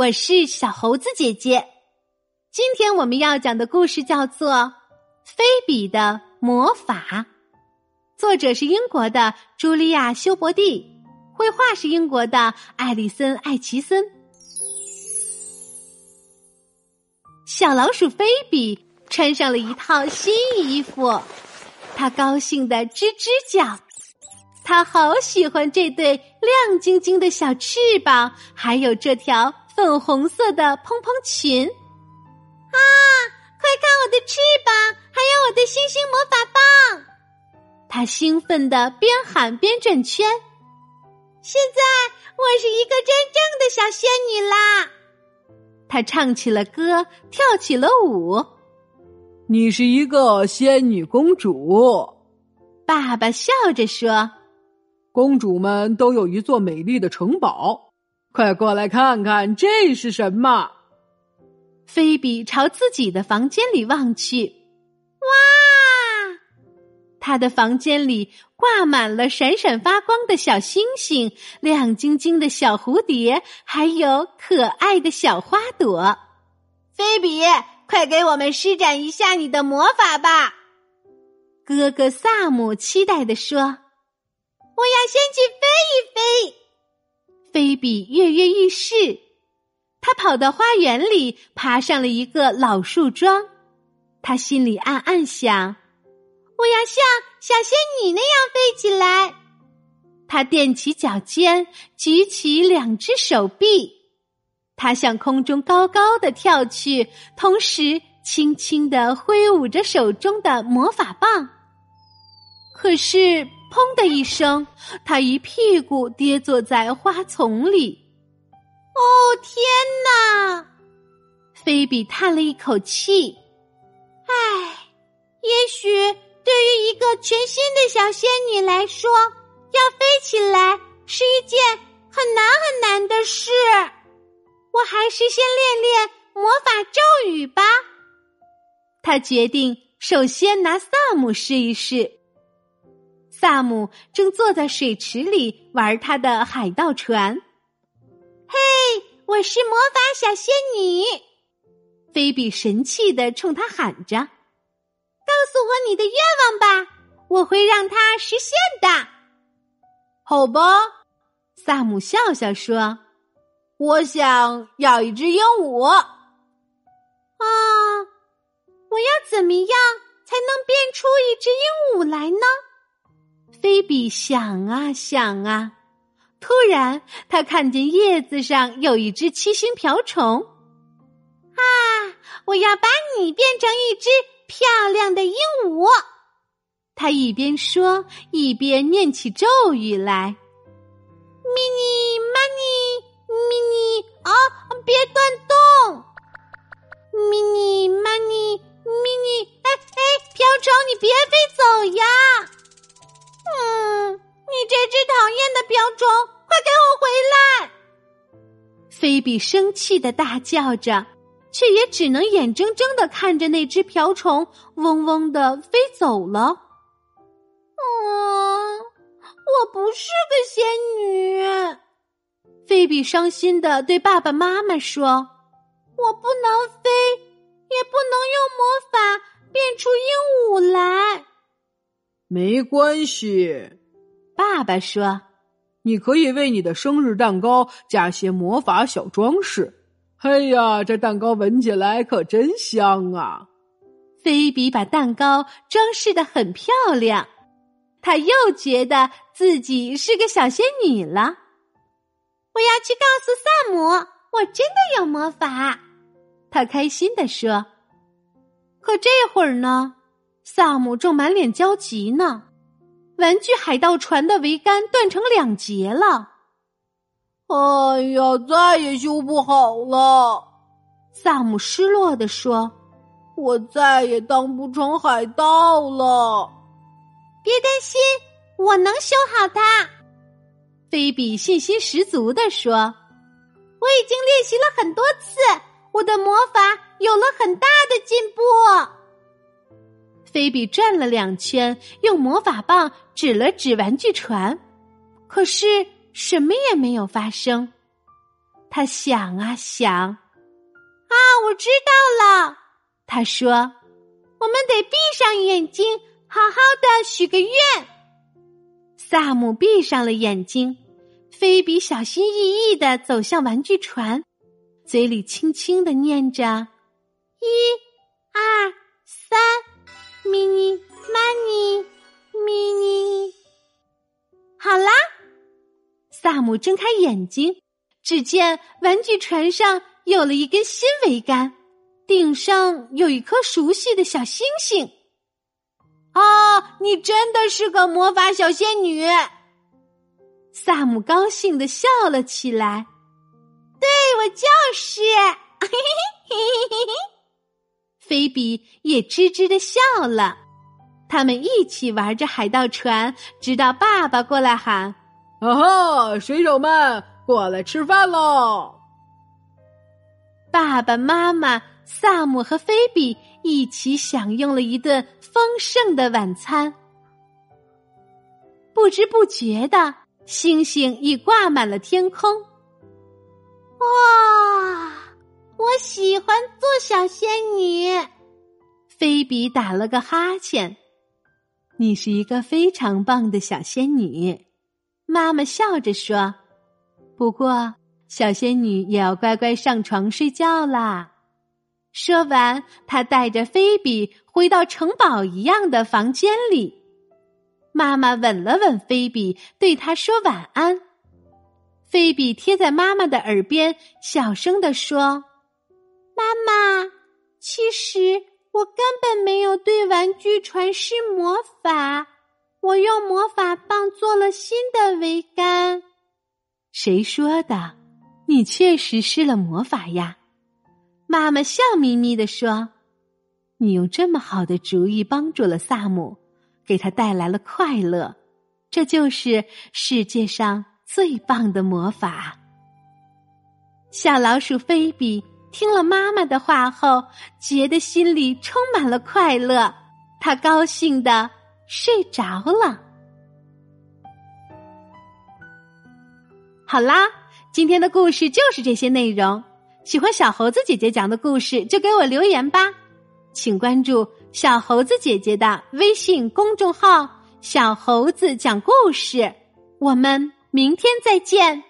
我是小猴子姐姐。今天我们要讲的故事叫做《菲比的魔法》，作者是英国的茱莉亚·休伯蒂，绘画是英国的艾丽森·艾奇森。小老鼠菲比穿上了一套新衣服，它高兴的吱吱叫。他好喜欢这对亮晶晶的小翅膀，还有这条粉红色的蓬蓬裙。啊！快看我的翅膀，还有我的星星魔法棒！他兴奋的边喊边转圈。现在我是一个真正的小仙女啦！他唱起了歌，跳起了舞。你是一个仙女公主，爸爸笑着说。公主们都有一座美丽的城堡，快过来看看这是什么！菲比朝自己的房间里望去，哇！他的房间里挂满了闪闪发光的小星星、亮晶晶的小蝴蝶，还有可爱的小花朵。菲比，快给我们施展一下你的魔法吧！哥哥萨姆期待的说。我要先去飞一。菲比跃跃欲试，他跑到花园里，爬上了一个老树桩。他心里暗暗想：“我要像小仙女那样飞起来。”他踮起脚尖，举起两只手臂，他向空中高高的跳去，同时轻轻的挥舞着手中的魔法棒。可是。砰的一声，他一屁股跌坐在花丛里。哦，天哪！菲比叹了一口气。唉，也许对于一个全新的小仙女来说，要飞起来是一件很难很难的事。我还是先练练魔法咒语吧。他决定首先拿萨姆试一试。萨姆正坐在水池里玩他的海盗船。嘿，我是魔法小仙女！菲比神气的冲他喊着：“告诉我你的愿望吧，我会让它实现的。”好吧，萨姆笑笑说：“我想要一只鹦鹉。”啊，我要怎么样才能变出一只鹦鹉来呢？菲比想啊想啊，突然他看见叶子上有一只七星瓢虫。啊！我要把你变成一只漂亮的鹦鹉。他一边说，一边念起咒语来：“mini money mini 啊，别乱动！mini money mini，哎哎，瓢虫，你别飞走呀！”嗯，你这只讨厌的瓢虫，快给我回来！菲比生气的大叫着，却也只能眼睁睁的看着那只瓢虫嗡嗡的飞走了。嗯，我不是个仙女。菲比伤心的对爸爸妈妈说：“我不能飞，也不能用魔法变出鹦鹉来。”没关系，爸爸说：“你可以为你的生日蛋糕加些魔法小装饰。”哎呀，这蛋糕闻起来可真香啊！菲比把蛋糕装饰的很漂亮，他又觉得自己是个小仙女了。我要去告诉萨姆，我真的有魔法。他开心的说：“可这会儿呢？”萨姆正满脸焦急呢，玩具海盗船的桅杆断成两截了。哎呀，再也修不好了！萨姆失落的说：“我再也当不成海盗了。”别担心，我能修好它。菲比信心十足的说：“我已经练习了很多次，我的魔法有了很大的进步。”菲比转了两圈，用魔法棒指了指玩具船，可是什么也没有发生。他想啊想，啊，我知道了。他说：“我们得闭上眼睛，好好的许个愿。”萨姆闭上了眼睛，菲比小心翼翼的走向玩具船，嘴里轻轻的念着：“一、二、三，mini money mini。”好啦，萨姆睁开眼睛。只见玩具船上有了一根新桅杆，顶上有一颗熟悉的小星星。哦，你真的是个魔法小仙女！萨姆高兴的笑了起来。对，我就是。嘿嘿嘿嘿菲比也吱吱的笑了。他们一起玩着海盗船，直到爸爸过来喊：“啊哈，水手们！”过来吃饭喽！爸爸妈妈、萨姆和菲比一起享用了一顿丰盛的晚餐。不知不觉的，星星已挂满了天空。哇，我喜欢做小仙女。菲比打了个哈欠。你是一个非常棒的小仙女，妈妈笑着说。不过，小仙女也要乖乖上床睡觉啦。说完，她带着菲比回到城堡一样的房间里。妈妈吻了吻菲比，对她说晚安。菲比贴在妈妈的耳边，小声的说：“妈妈，其实我根本没有对玩具船施魔法，我用魔法棒做了新的桅杆。”谁说的？你确实施了魔法呀！妈妈笑眯眯的说：“你用这么好的主意帮助了萨姆，给他带来了快乐，这就是世界上最棒的魔法。”小老鼠菲比听了妈妈的话后，觉得心里充满了快乐，他高兴的睡着了。好啦，今天的故事就是这些内容。喜欢小猴子姐姐讲的故事，就给我留言吧。请关注小猴子姐姐的微信公众号“小猴子讲故事”。我们明天再见。